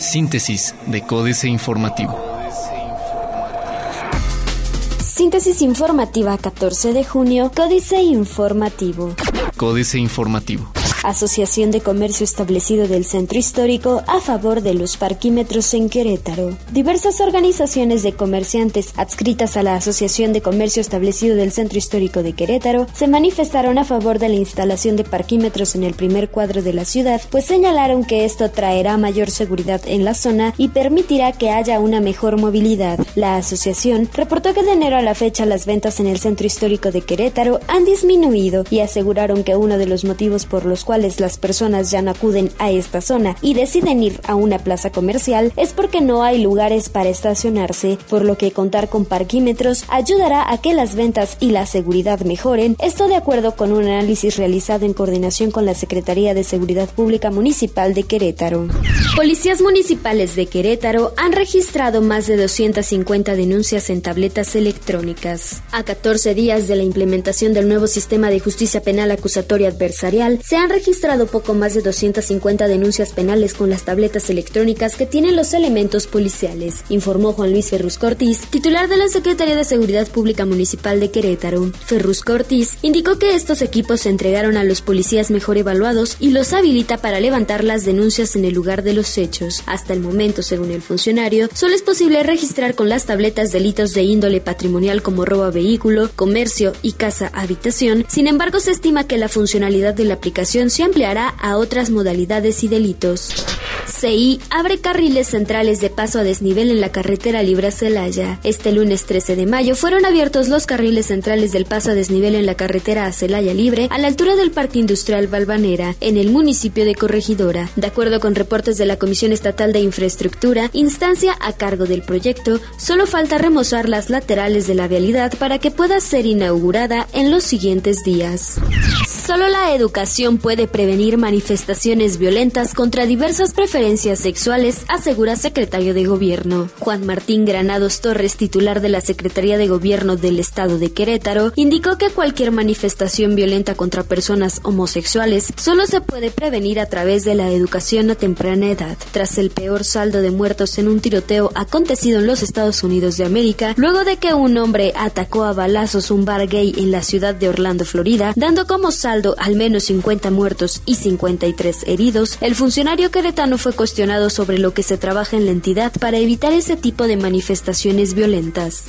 Síntesis de Códice Informativo. Síntesis informativa 14 de junio, Códice Informativo. Códice Informativo. Asociación de Comercio Establecido del Centro Histórico a favor de los parquímetros en Querétaro. Diversas organizaciones de comerciantes adscritas a la Asociación de Comercio Establecido del Centro Histórico de Querétaro se manifestaron a favor de la instalación de parquímetros en el primer cuadro de la ciudad, pues señalaron que esto traerá mayor seguridad en la zona y permitirá que haya una mejor movilidad. La asociación reportó que de enero a la fecha las ventas en el Centro Histórico de Querétaro han disminuido y aseguraron que uno de los motivos por los cuales las personas ya no acuden a esta zona y deciden ir a una plaza comercial es porque no hay lugares para estacionarse, por lo que contar con parquímetros ayudará a que las ventas y la seguridad mejoren, esto de acuerdo con un análisis realizado en coordinación con la Secretaría de Seguridad Pública Municipal de Querétaro. Policías municipales de Querétaro han registrado más de 250 denuncias en tabletas electrónicas. A 14 días de la implementación del nuevo sistema de justicia penal acusatoria adversarial, se han registrado poco más de 250 denuncias penales con las tabletas electrónicas que tienen los elementos policiales, informó Juan Luis Ferrus Cortiz, titular de la Secretaría de Seguridad Pública Municipal de Querétaro. Ferrus Cortiz indicó que estos equipos se entregaron a los policías mejor evaluados y los habilita para levantar las denuncias en el lugar de los hechos. Hasta el momento, según el funcionario, solo es posible registrar con las tabletas delitos de índole patrimonial como robo a vehículo, comercio y casa habitación. Sin embargo, se estima que la funcionalidad de la aplicación se ampliará a otras modalidades y delitos. CI abre carriles centrales de paso a desnivel en la carretera Libra Celaya. Este lunes 13 de mayo fueron abiertos los carriles centrales del paso a desnivel en la carretera a Celaya Libre a la altura del Parque Industrial Valvanera, en el municipio de Corregidora. De acuerdo con reportes de la Comisión Estatal de Infraestructura, instancia a cargo del proyecto, solo falta remozar las laterales de la vialidad para que pueda ser inaugurada en los siguientes días. Solo la educación puede prevenir manifestaciones violentas contra diversas preferencias sexuales, asegura secretario de Gobierno. Juan Martín Granados Torres, titular de la Secretaría de Gobierno del Estado de Querétaro, indicó que cualquier manifestación violenta contra personas homosexuales solo se puede prevenir a través de la educación a temprana edad. Tras el peor saldo de muertos en un tiroteo acontecido en los Estados Unidos de América, luego de que un hombre atacó a balazos un bar gay en la ciudad de Orlando, Florida, dando como saldo al menos 50 muertos y 53 heridos, el funcionario queretano fue cuestionado sobre lo que se trabaja en la entidad para evitar ese tipo de manifestaciones violentas.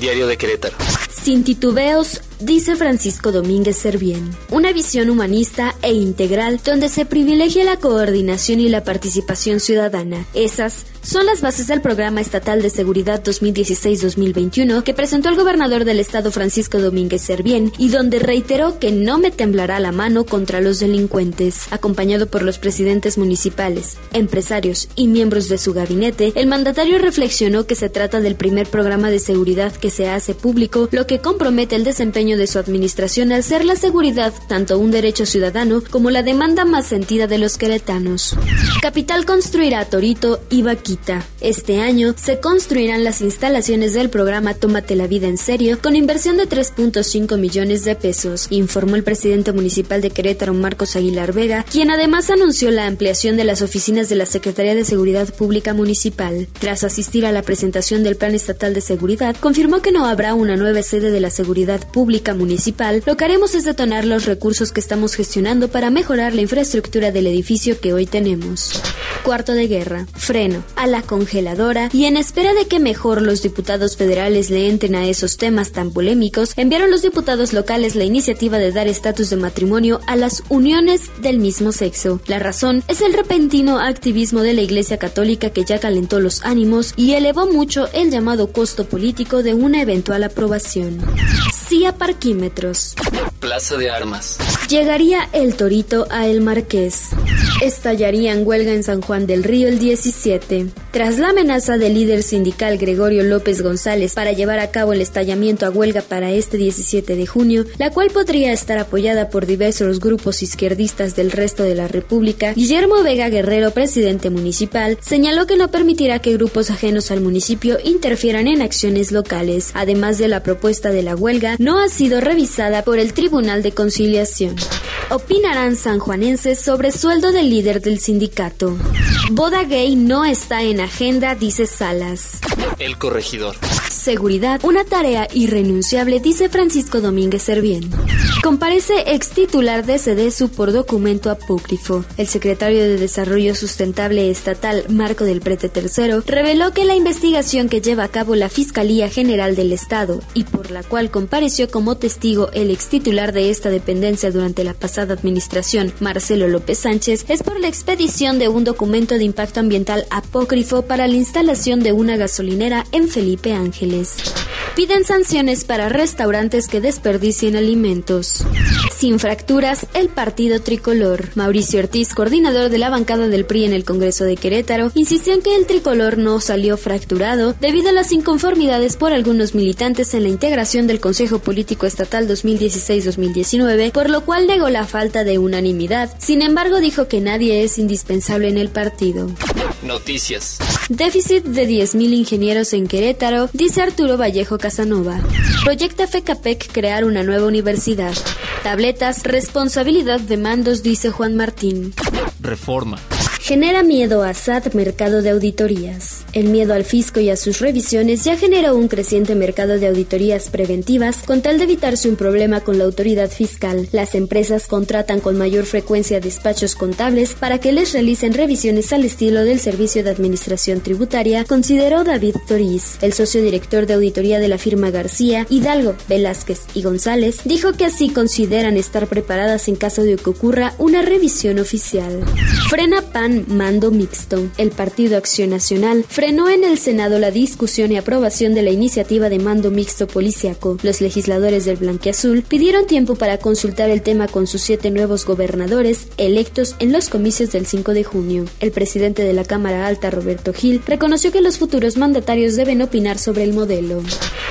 Diario de Querétaro. Sin titubeos, dice Francisco Domínguez Servién. Una visión humanista e integral donde se privilegia la coordinación y la participación ciudadana. Esas son las bases del Programa Estatal de Seguridad 2016-2021 que presentó el gobernador del estado Francisco Domínguez Servién y donde reiteró que no me temblará la mano contra los delincuentes. Acompañado por los presidentes municipales, empresarios y miembros de su gabinete, el mandatario reflexionó que se trata del primer programa de seguridad que se hace público, lo que compromete el desempeño de su administración al ser la seguridad tanto un derecho ciudadano como la demanda más sentida de los queretanos. Capital construirá Torito y Vaquita. Este año se construirán las instalaciones del programa Tómate la vida en serio con inversión de 3.5 millones de pesos, informó el presidente municipal de Querétaro Marcos Aguilar Vega, quien además anunció la ampliación de las oficinas de la Secretaría de Seguridad Pública Municipal. Tras asistir a la presentación del Plan Estatal de Seguridad, confirmó que no habrá una nueva sede de la Seguridad Pública Municipal. Lo que haremos es detonar los recursos que estamos gestionando para mejorar la infraestructura del edificio que hoy tenemos. Cuarto de guerra, freno, a la congeladora y en espera de que mejor los diputados federales le entren a esos temas tan polémicos, enviaron los diputados locales la iniciativa de dar estatus de matrimonio a las uniones del mismo sexo. La razón es el repentino activismo de la Iglesia Católica que ya calentó los ánimos y elevó mucho el llamado costo político de una eventual aprobación. Sí a parquímetros. Plaza de Armas. Llegaría el Torito a El Marqués. Estallaría en huelga en San Juan del Río el 17. Tras la amenaza del líder sindical Gregorio López González para llevar a cabo el estallamiento a huelga para este 17 de junio, la cual podría estar apoyada por diversos grupos izquierdistas del resto de la República, Guillermo Vega Guerrero, presidente municipal, señaló que no permitirá que grupos ajenos al municipio interfieran en acciones locales. Además de la propuesta de la huelga, no ha sido revisada por el Tribunal de Conciliación. Opinarán sanjuanenses sobre sueldo del líder del sindicato. Boda gay no está en agenda, dice Salas. El corregidor. Seguridad, una tarea irrenunciable, dice Francisco Domínguez Servién. Comparece ex titular de CDSU por documento apócrifo. El secretario de Desarrollo Sustentable Estatal, Marco del Prete III, reveló que la investigación que lleva a cabo la Fiscalía General del Estado y por la cual compareció como testigo el ex titular de esta dependencia durante la pasada administración, Marcelo López Sánchez, es por la expedición de un documento de impacto ambiental apócrifo para la instalación de una gasolinera en Felipe Piden sanciones para restaurantes que desperdicien alimentos. Sin fracturas, el partido tricolor. Mauricio Ortiz, coordinador de la bancada del PRI en el Congreso de Querétaro, insistió en que el tricolor no salió fracturado debido a las inconformidades por algunos militantes en la integración del Consejo Político Estatal 2016-2019, por lo cual negó la falta de unanimidad. Sin embargo, dijo que nadie es indispensable en el partido. Noticias. Déficit de 10.000 ingenieros en Querétaro, dice Arturo Vallejo Casanova. Proyecta FECAPEC crear una nueva universidad. Tabletas, responsabilidad de mandos, dice Juan Martín. Reforma. Genera miedo a SAT mercado de auditorías. El miedo al fisco y a sus revisiones ya generó un creciente mercado de auditorías preventivas con tal de evitarse un problema con la autoridad fiscal. Las empresas contratan con mayor frecuencia despachos contables para que les realicen revisiones al estilo del Servicio de Administración Tributaria, consideró David Toriz. El socio director de auditoría de la firma García, Hidalgo, Velázquez y González, dijo que así consideran estar preparadas en caso de que ocurra una revisión oficial. Frena PAN mando mixto. El Partido Acción Nacional frenó en el Senado la discusión y aprobación de la iniciativa de mando mixto policiaco. Los legisladores del Blanquiazul pidieron tiempo para consultar el tema con sus siete nuevos gobernadores electos en los comicios del 5 de junio. El presidente de la Cámara Alta, Roberto Gil, reconoció que los futuros mandatarios deben opinar sobre el modelo.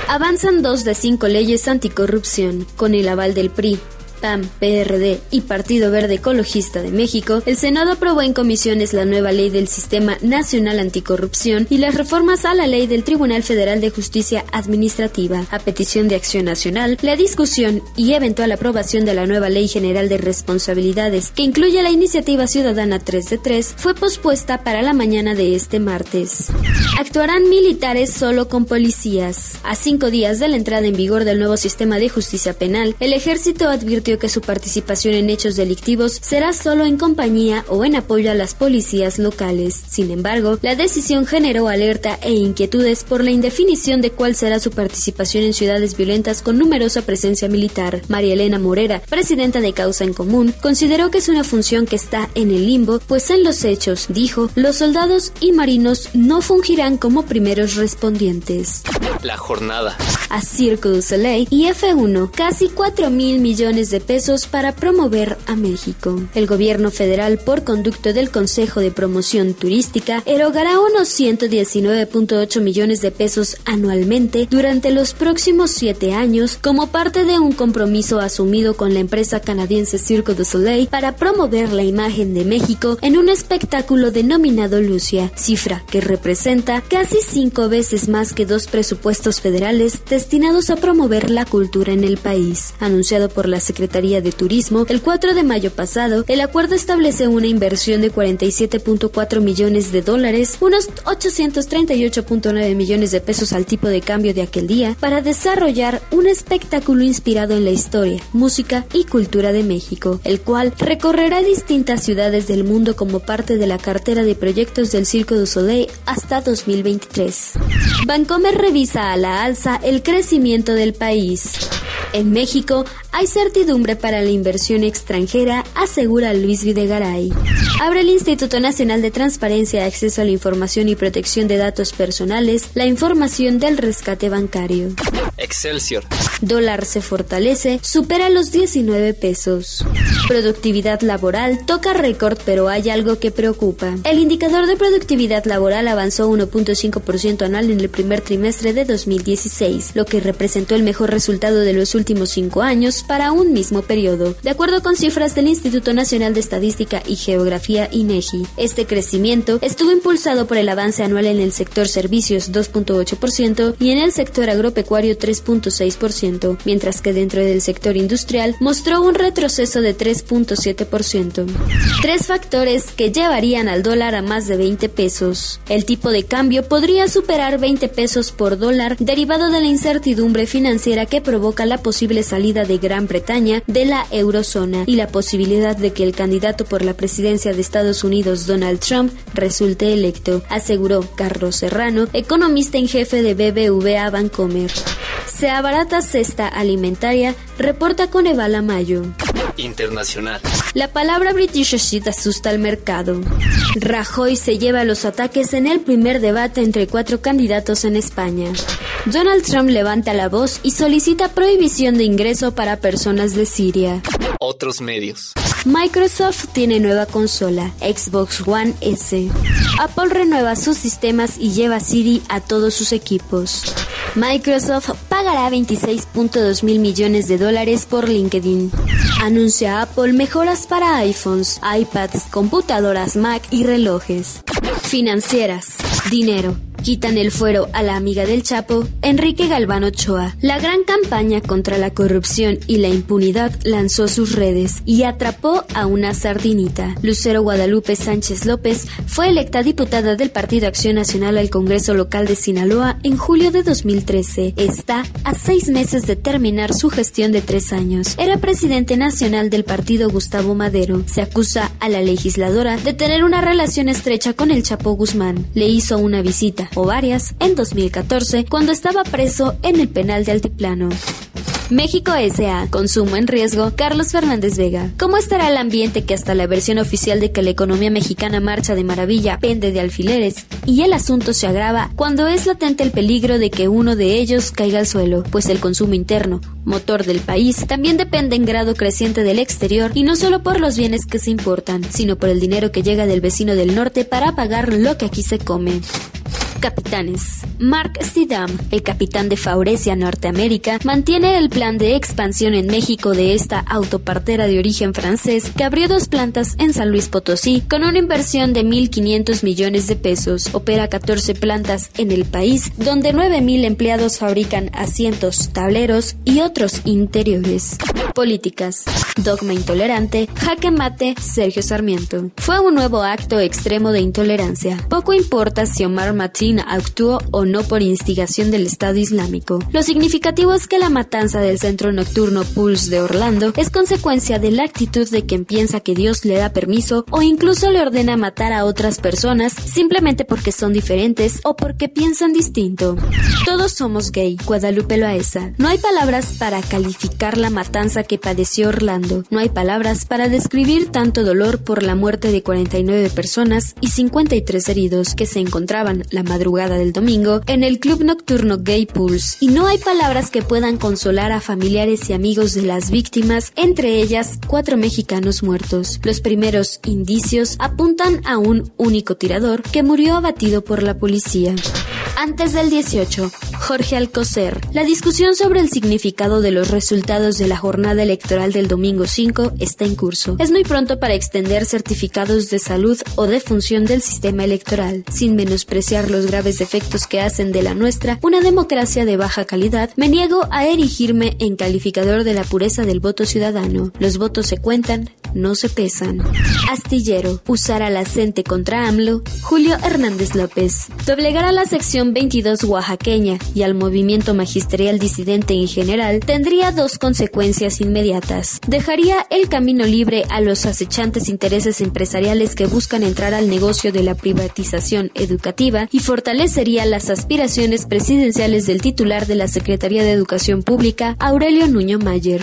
Avanzan dos de cinco leyes anticorrupción. Con el aval del PRI, PAN, PRD y Partido Verde Ecologista de México, el Senado aprobó en comisiones la nueva ley del Sistema Nacional Anticorrupción y las reformas a la ley del Tribunal Federal de Justicia Administrativa. A petición de Acción Nacional, la discusión y eventual aprobación de la nueva Ley General de Responsabilidades, que incluye la iniciativa ciudadana 3 de 3, fue pospuesta para la mañana de este martes. Actuarán militares solo con policías. A cinco días de la entrada en vigor del nuevo sistema de justicia penal, el ejército advirtió que su participación en hechos delictivos será solo en compañía o en apoyo a las policías locales. Sin embargo, la decisión generó alerta e inquietudes por la indefinición de cuál será su participación en ciudades violentas con numerosa presencia militar. María Elena Morera, presidenta de Causa en Común, consideró que es una función que está en el limbo, pues en los hechos, dijo, los soldados y marinos no fungirán como primeros respondientes. La jornada. A Cirque du Soleil y F1, casi 4 mil millones de pesos para promover a México. El gobierno federal, por conducto del Consejo de Promoción Turística, erogará unos 119.8 millones de pesos anualmente durante los próximos siete años como parte de un compromiso asumido con la empresa canadiense Cirque du Soleil para promover la imagen de México en un espectáculo denominado Lucia, cifra que representa casi cinco veces más que dos presupuestos federales destinados a promover la cultura en el país. Anunciado por la Secretaría de Turismo, el 4 de mayo pasado, el acuerdo establece una inversión de 47.4 millones de dólares, unos 838.9 millones de pesos al tipo de cambio de aquel día, para desarrollar un espectáculo inspirado en la historia, música y cultura de México, el cual recorrerá distintas ciudades del mundo como parte de la cartera de proyectos del Circo du Soleil hasta 2023. Bancomer revisa a la alza el crecimiento del país. En México hay certidumbre para la inversión extranjera, asegura Luis Videgaray. Abre el Instituto Nacional de Transparencia, Acceso a la Información y Protección de Datos Personales la información del rescate bancario. Excelsior. Dólar se fortalece, supera los 19 pesos. Productividad laboral toca récord, pero hay algo que preocupa. El indicador de productividad laboral avanzó 1.5% anual en el primer trimestre de 2016, lo que representó el mejor resultado de los últimos últimos cinco años para un mismo periodo, de acuerdo con cifras del Instituto Nacional de Estadística y Geografía INEGI. Este crecimiento estuvo impulsado por el avance anual en el sector servicios 2.8% y en el sector agropecuario 3.6%, mientras que dentro del sector industrial mostró un retroceso de 3.7%. Tres factores que llevarían al dólar a más de 20 pesos. El tipo de cambio podría superar 20 pesos por dólar derivado de la incertidumbre financiera que provoca la posibilidad posible salida de Gran Bretaña de la eurozona y la posibilidad de que el candidato por la presidencia de Estados Unidos, Donald Trump, resulte electo, aseguró Carlos Serrano, economista en jefe de BBVA Bancomer. Se abarata cesta alimentaria, reporta con Evala Mayo. Internacional. La palabra British Shit asusta al mercado. Rajoy se lleva los ataques en el primer debate entre cuatro candidatos en España. Donald Trump levanta la voz y solicita prohibición de ingreso para personas de Siria. Otros medios. Microsoft tiene nueva consola, Xbox One S. Apple renueva sus sistemas y lleva Siri a todos sus equipos. Microsoft pagará 26.2 mil millones de dólares por LinkedIn. Anuncia Apple mejoras para iPhones, iPads, computadoras Mac y relojes. Financieras. Dinero quitan el fuero a la amiga del Chapo, Enrique Galván Ochoa. La gran campaña contra la corrupción y la impunidad lanzó sus redes y atrapó a una sardinita. Lucero Guadalupe Sánchez López fue electa diputada del Partido Acción Nacional al Congreso Local de Sinaloa en julio de 2013. Está a seis meses de terminar su gestión de tres años. Era presidente nacional del partido Gustavo Madero. Se acusa a la legisladora de tener una relación estrecha con el Chapo Guzmán. Le hizo una visita o varias en 2014 cuando estaba preso en el penal de Altiplano. México S.A. Consumo en riesgo. Carlos Fernández Vega. ¿Cómo estará el ambiente que hasta la versión oficial de que la economía mexicana marcha de maravilla pende de alfileres? Y el asunto se agrava cuando es latente el peligro de que uno de ellos caiga al suelo, pues el consumo interno, motor del país, también depende en grado creciente del exterior y no solo por los bienes que se importan, sino por el dinero que llega del vecino del norte para pagar lo que aquí se come capitanes. Mark Stidham, el capitán de Faurecia Norteamérica, mantiene el plan de expansión en México de esta autopartera de origen francés que abrió dos plantas en San Luis Potosí con una inversión de 1.500 millones de pesos. Opera 14 plantas en el país, donde 9.000 empleados fabrican asientos, tableros y otros interiores. Políticas. Dogma intolerante. Jaque mate. Sergio Sarmiento. Fue un nuevo acto extremo de intolerancia. Poco importa si Omar Martín actuó o no por instigación del Estado Islámico. Lo significativo es que la matanza del centro nocturno Pulse de Orlando es consecuencia de la actitud de quien piensa que Dios le da permiso o incluso le ordena matar a otras personas simplemente porque son diferentes o porque piensan distinto. Todos somos gay, Guadalupe Loaesa. No hay palabras para calificar la matanza que padeció Orlando. No hay palabras para describir tanto dolor por la muerte de 49 personas y 53 heridos que se encontraban la madrugada del domingo en el club nocturno Gay Pulse y no hay palabras que puedan consolar a familiares y amigos de las víctimas, entre ellas cuatro mexicanos muertos. Los primeros indicios apuntan a un único tirador que murió abatido por la policía. Antes del 18, Jorge Alcocer. La discusión sobre el significado de los resultados de la jornada electoral del domingo 5 está en curso. Es muy pronto para extender certificados de salud o de función del sistema electoral, sin menospreciar los graves efectos que hacen de la nuestra una democracia de baja calidad. Me niego a erigirme en calificador de la pureza del voto ciudadano. Los votos se cuentan no se pesan. Astillero, usará la CENTE contra AMLO, Julio Hernández López. Doblegar a la sección 22 oaxaqueña y al movimiento magisterial disidente en general tendría dos consecuencias inmediatas. Dejaría el camino libre a los acechantes intereses empresariales que buscan entrar al negocio de la privatización educativa y fortalecería las aspiraciones presidenciales del titular de la Secretaría de Educación Pública, Aurelio Nuño Mayer.